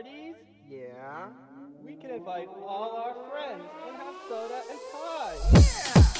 parties? Yeah. We can invite all our friends and have soda and pie. Yeah!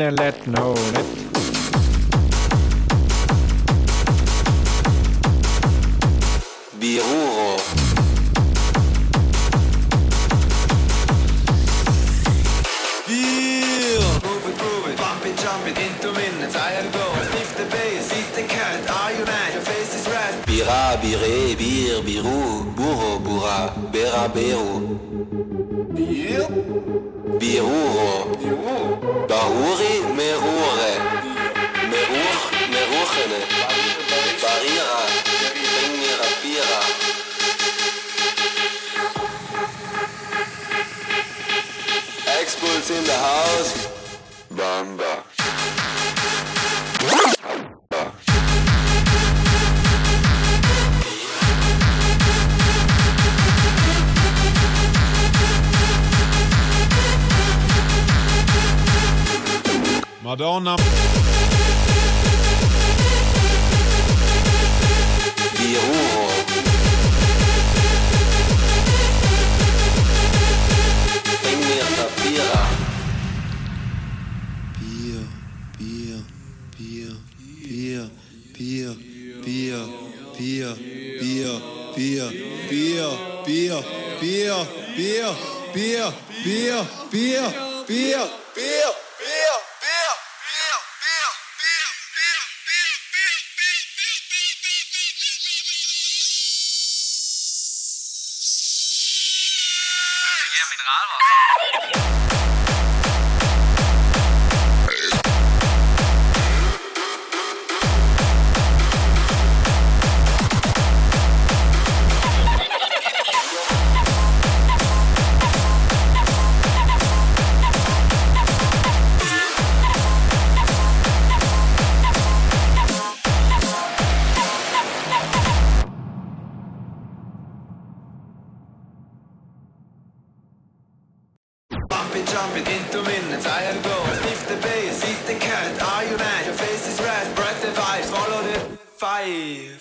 Then let know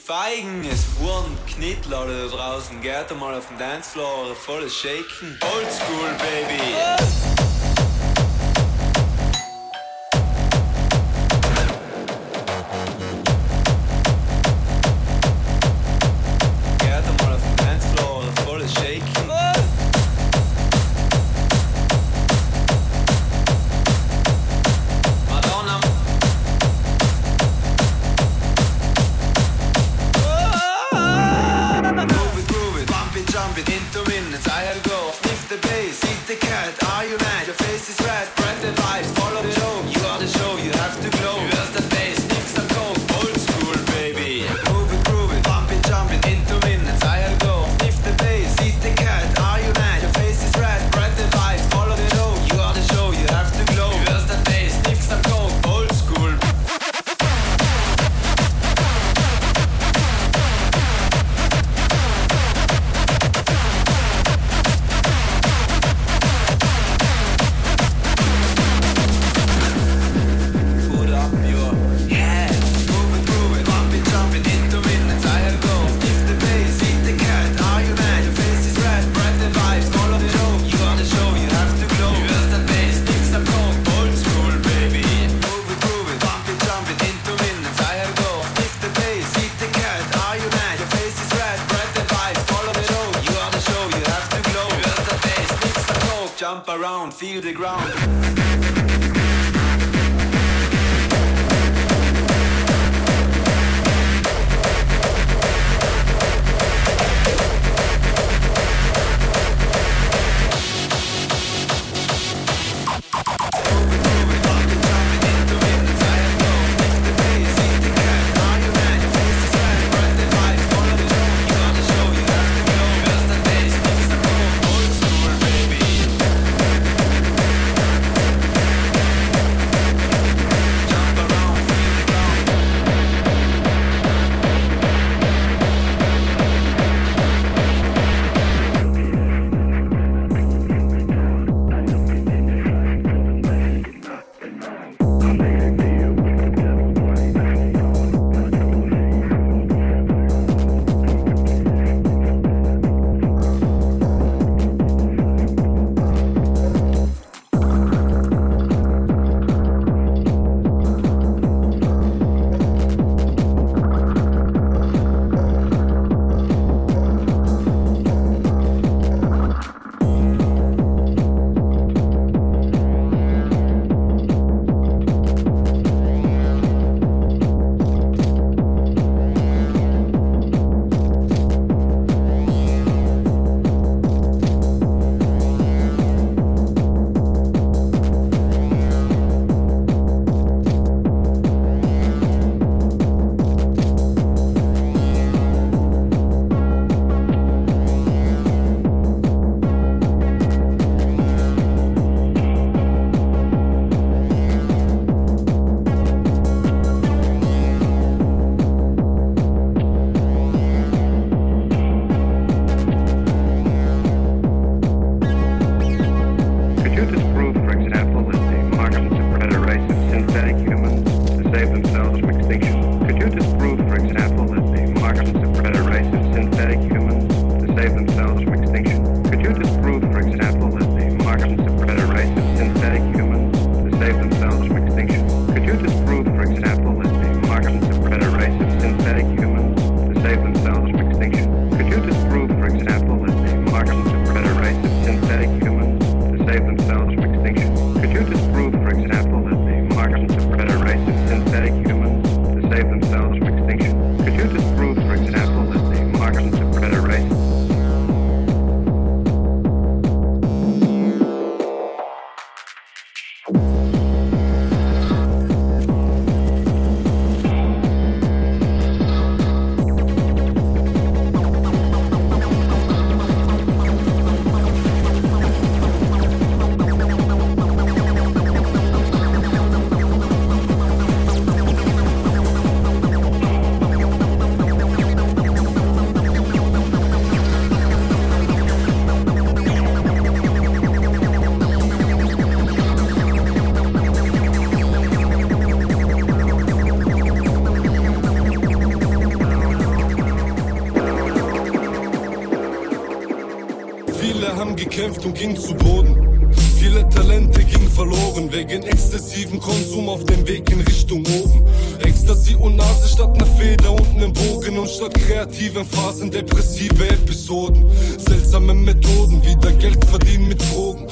Feigen ist Knittel, Knittler da draußen. Geht mal auf den Dancefloor, volles Shaken. Oldschool, Baby. Oh. Gekämpft und gingen zu Boden. Viele Talente gingen verloren wegen exzessivem Konsum auf dem Weg in Richtung oben. Ecstasy und Nase statt einer Feder und einem Bogen und statt kreativen Phasen depressive Episoden. Seltsame Methoden, wieder Geld verdienen mit Drogen.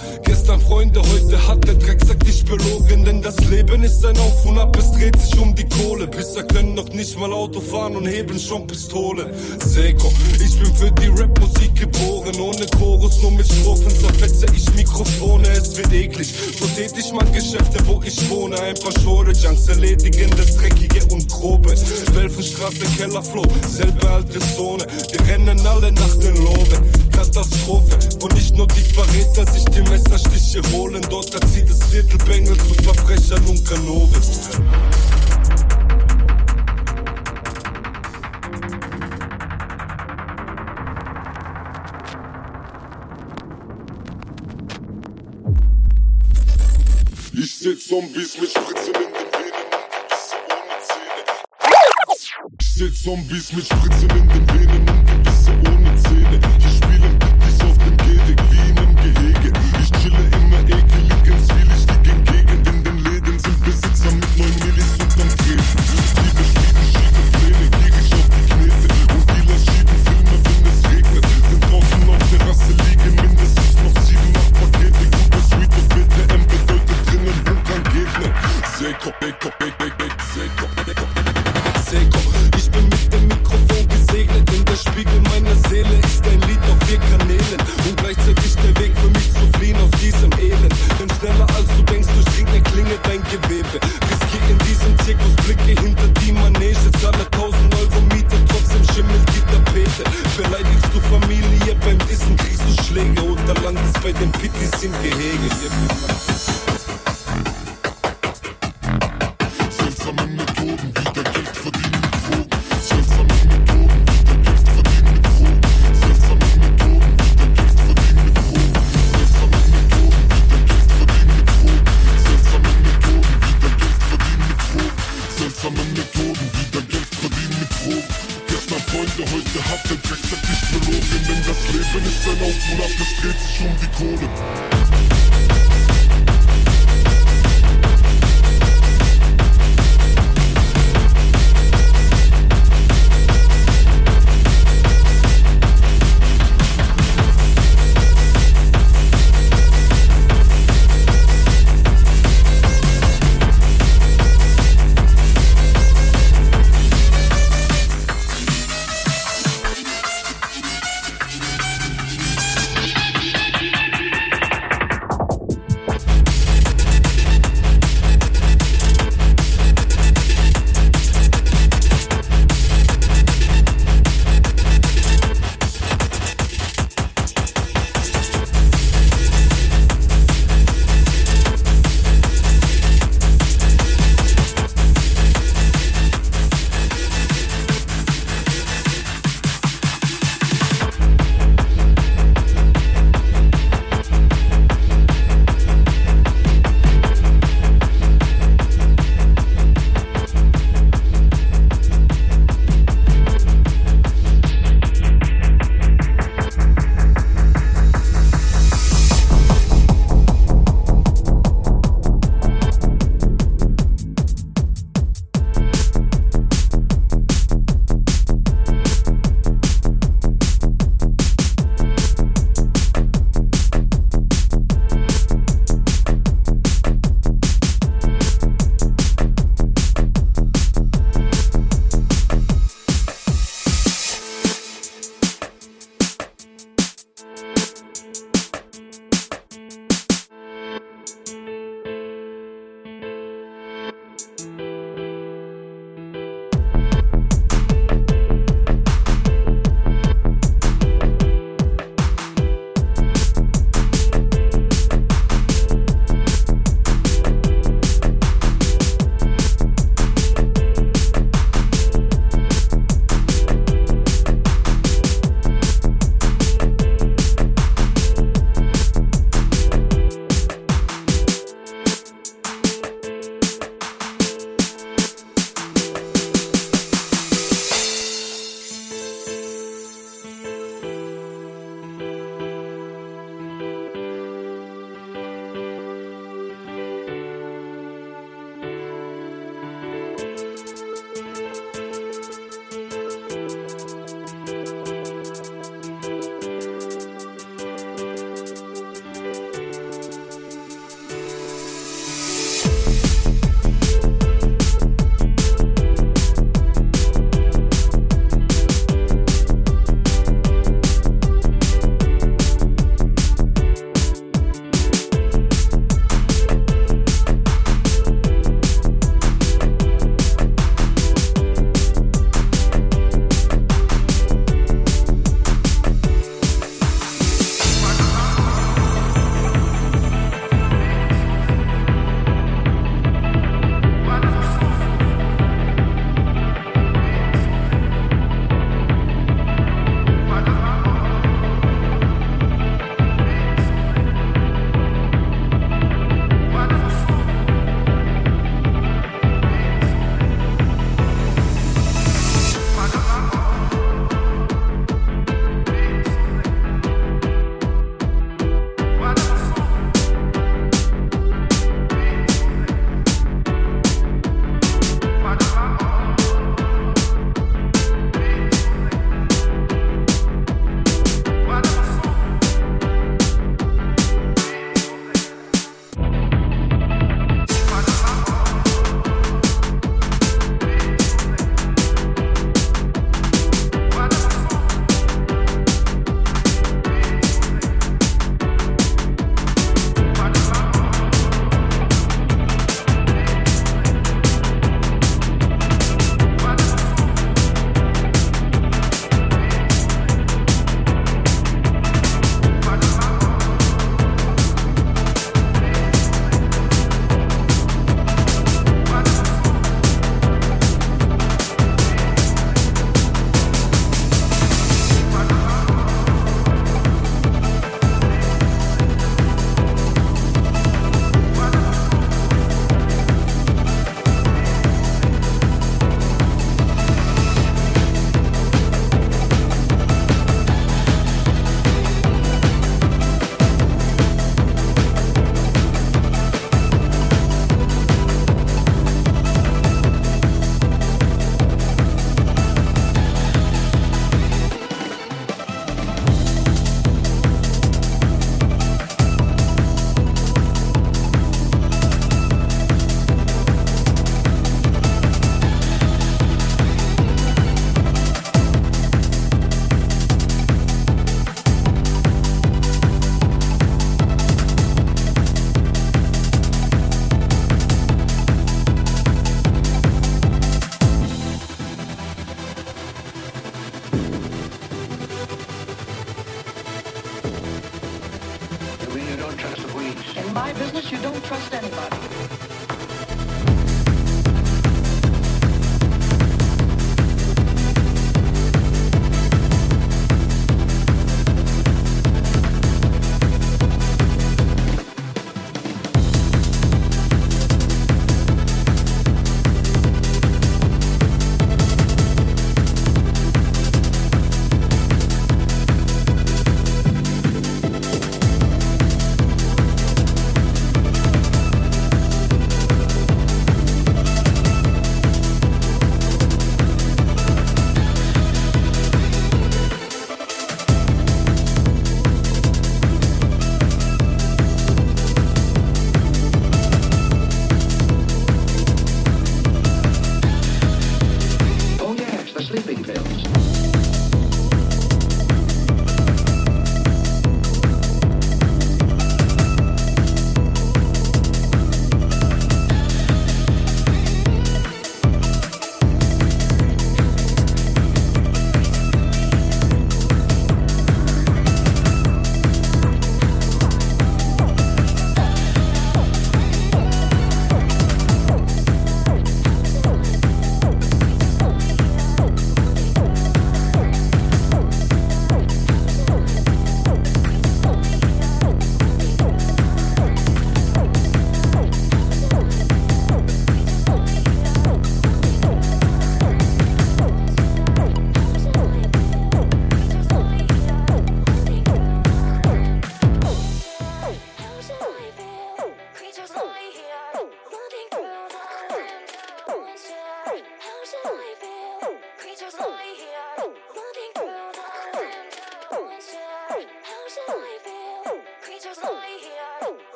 Gestern Freunde, heute hat der Drecksack dich belogen, denn das Leben ist ein Auf und Ab, es dreht sich um die Kohle. Bisher können noch nicht mal Auto fahren und heben schon Pistole. Seko, ich bin für die Rapmusik geboren, ohne Chorus, nur mit Strophen zerfetze ich Mikrofone, es wird eklig. So tät ich mal Geschäfte, wo ich wohne, ein paar Schore-Junks erledigen das Dreckige und Grobe. Welfenstraße, Kellerflow, selbe alte Zone, wir rennen alle nach den Lobe. Katastrophe, und nicht nur die Verräter sich die Messerstiche holen, dort erzieht es Viertelbengel zu Verbrechern und Kanonen. Ich seh Zombies mit Zombies mit Spritzen in den Venen und Gebisse ohne Zähne. Hier spielen Bittis auf dem Gehweg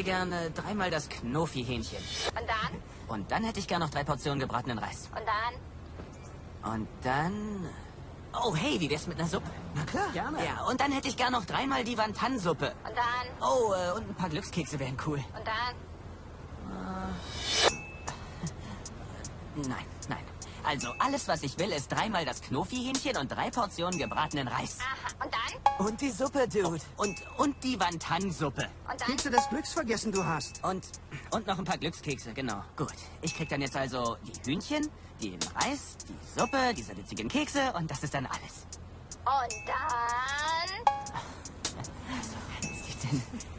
hätte gerne dreimal das Knofi-Hähnchen. Und dann? Und dann hätte ich gern noch drei Portionen gebratenen Reis. Und dann? Und dann... Oh, hey, wie wär's mit einer Suppe? Na klar, gerne. Ja, und dann hätte ich gern noch dreimal die Wantan-Suppe. Und dann? Oh, äh, und ein paar Glückskekse wären cool. Und dann? Nein, nein. Also, alles, was ich will, ist dreimal das Knofi-Hähnchen und drei Portionen gebratenen Reis. Aha. Und dann? Und die Suppe, Dude. Und, und die Wantan-Suppe. Und dann? Kekse des Glücks vergessen du hast. Und, und noch ein paar Glückskekse, genau. Gut. Ich krieg dann jetzt also die Hühnchen, den Reis, die Suppe, die salzigen Kekse und das ist dann alles. Und dann?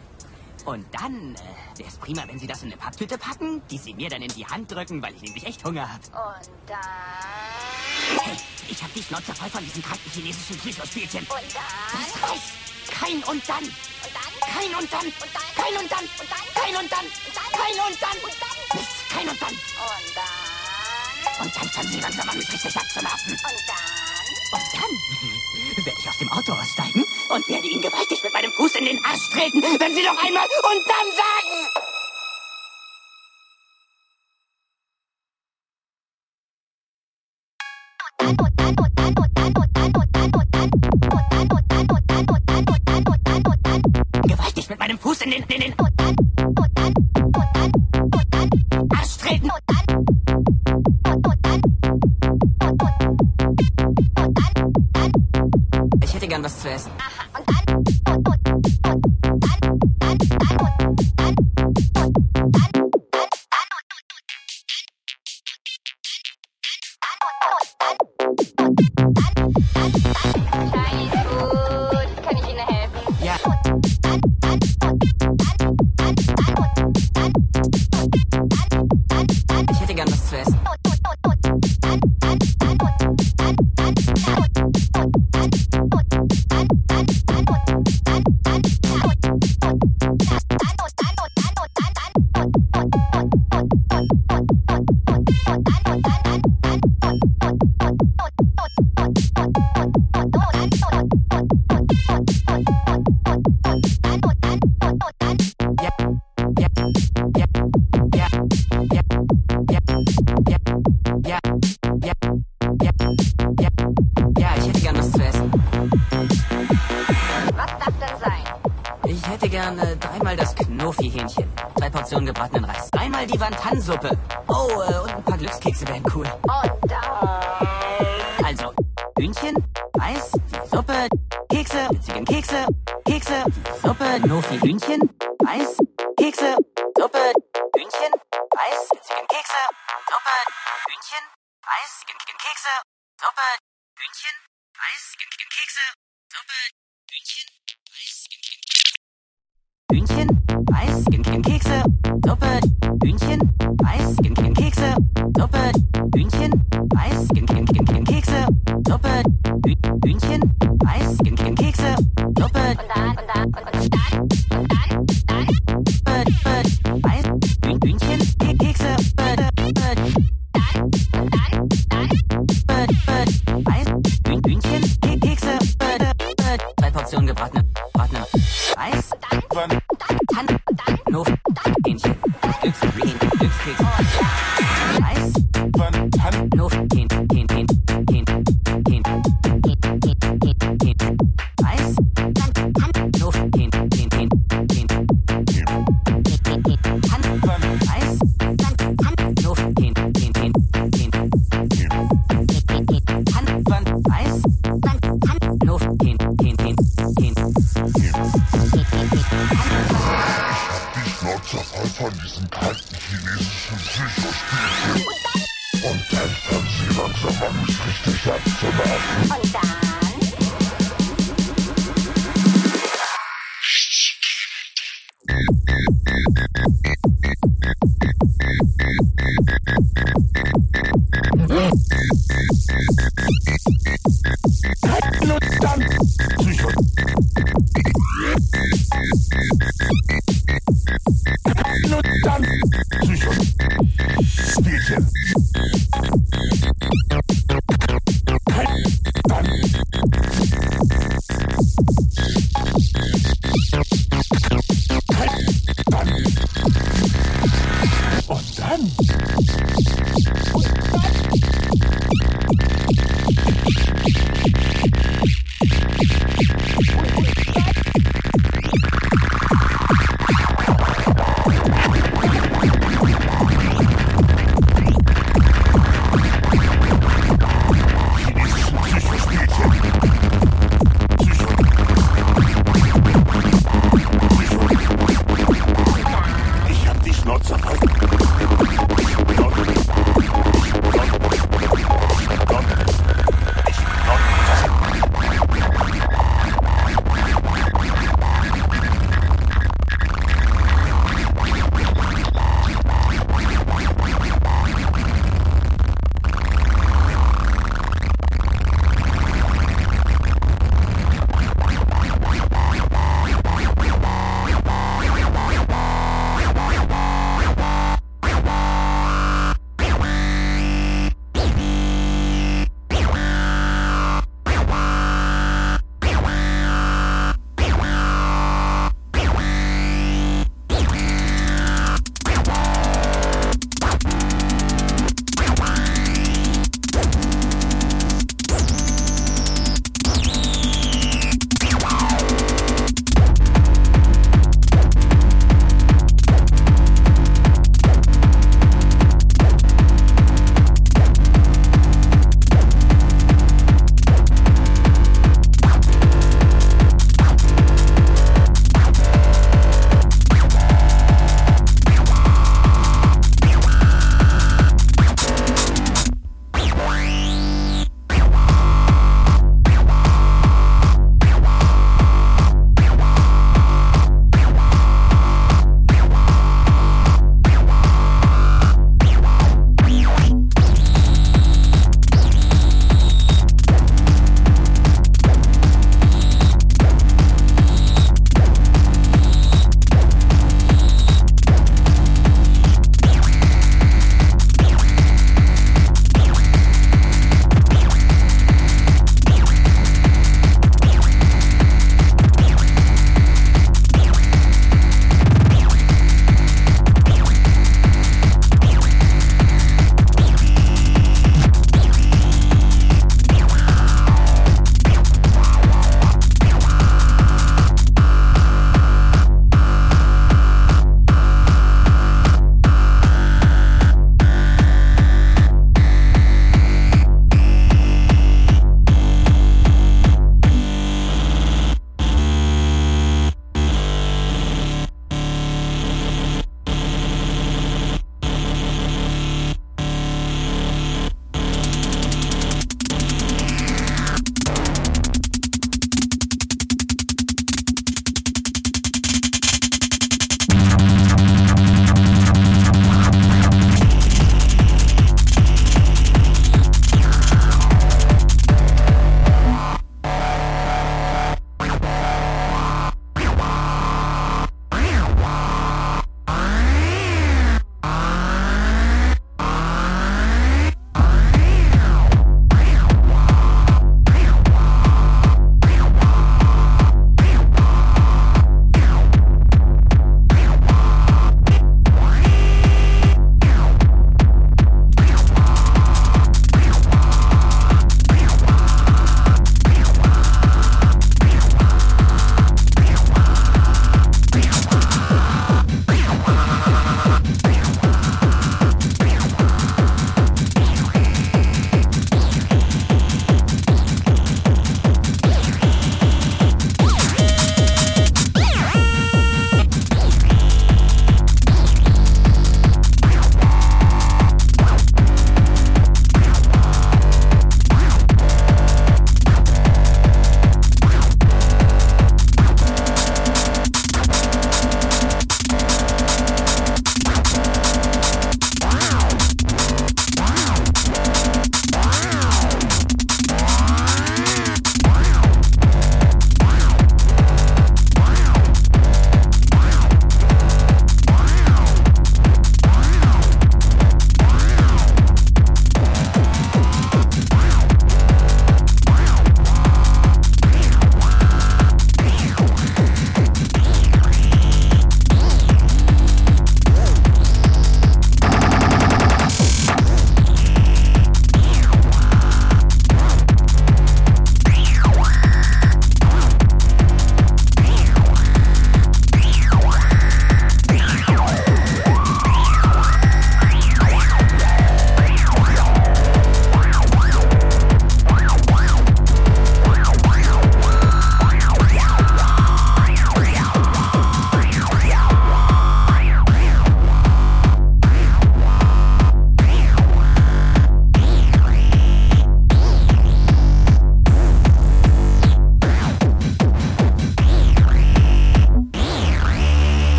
Und dann äh, wäre es prima, wenn Sie das in eine Papptüte packen, die Sie mir dann in die Hand drücken, weil ich nämlich echt Hunger habe. Und dann? Hey, ich habe die Schnauze voll von diesen kranken chinesischen Psychospielchen. Und dann? Reicht. Kein und dann. Und dann? Kein und dann. Und dann? Kein und dann. Und dann? Kein und dann. Und dann? Kein und dann. Und dann? Nichts. Kein und dann. Und dann? Und dann fangen Sie langsam an, mich richtig abzunerven. Und dann? Und dann dem Auto aussteigen und werde Ihnen gewaltig mit meinem Fuß in den Arsch treten, wenn Sie noch einmal und dann sagen... Gewaltig mit meinem Fuß in den, in den Arsch treten.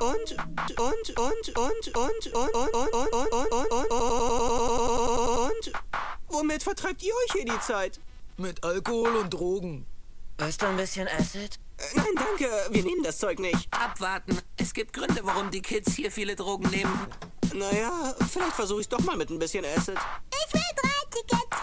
Und und und und und und und und und und und womit vertreibt ihr euch hier die Zeit? Mit Alkohol und Drogen. Weißt du ein bisschen Acid? Nein, danke, wir nehmen das Zeug nicht. Abwarten. Es gibt Gründe, warum die Kids hier viele Drogen nehmen. Naja, vielleicht versuche ich doch mal mit ein bisschen Acid. Ich will drei Tickets.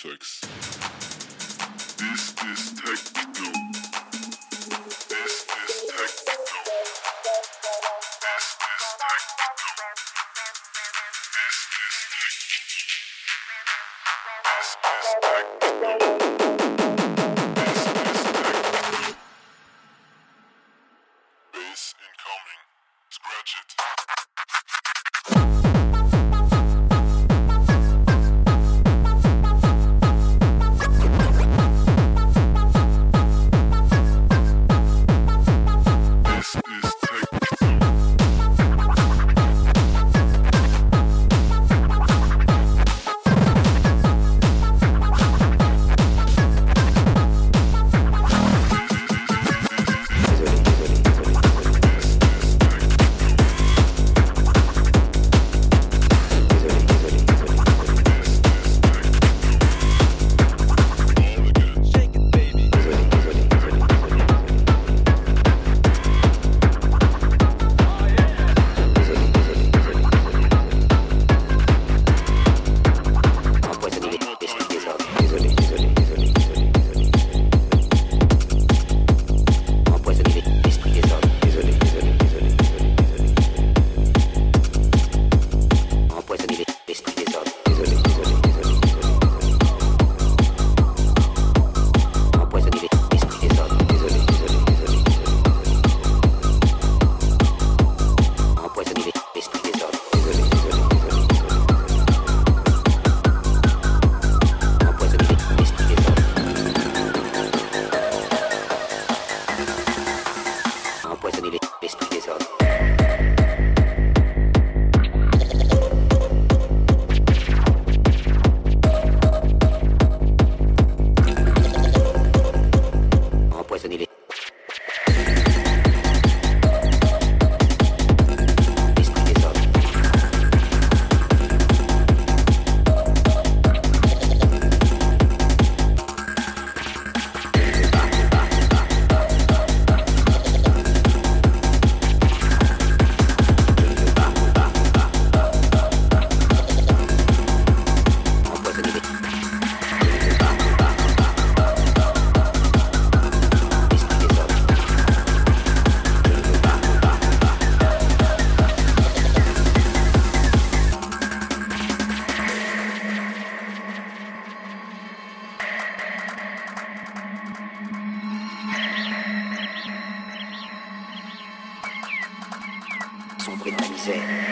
folks. music.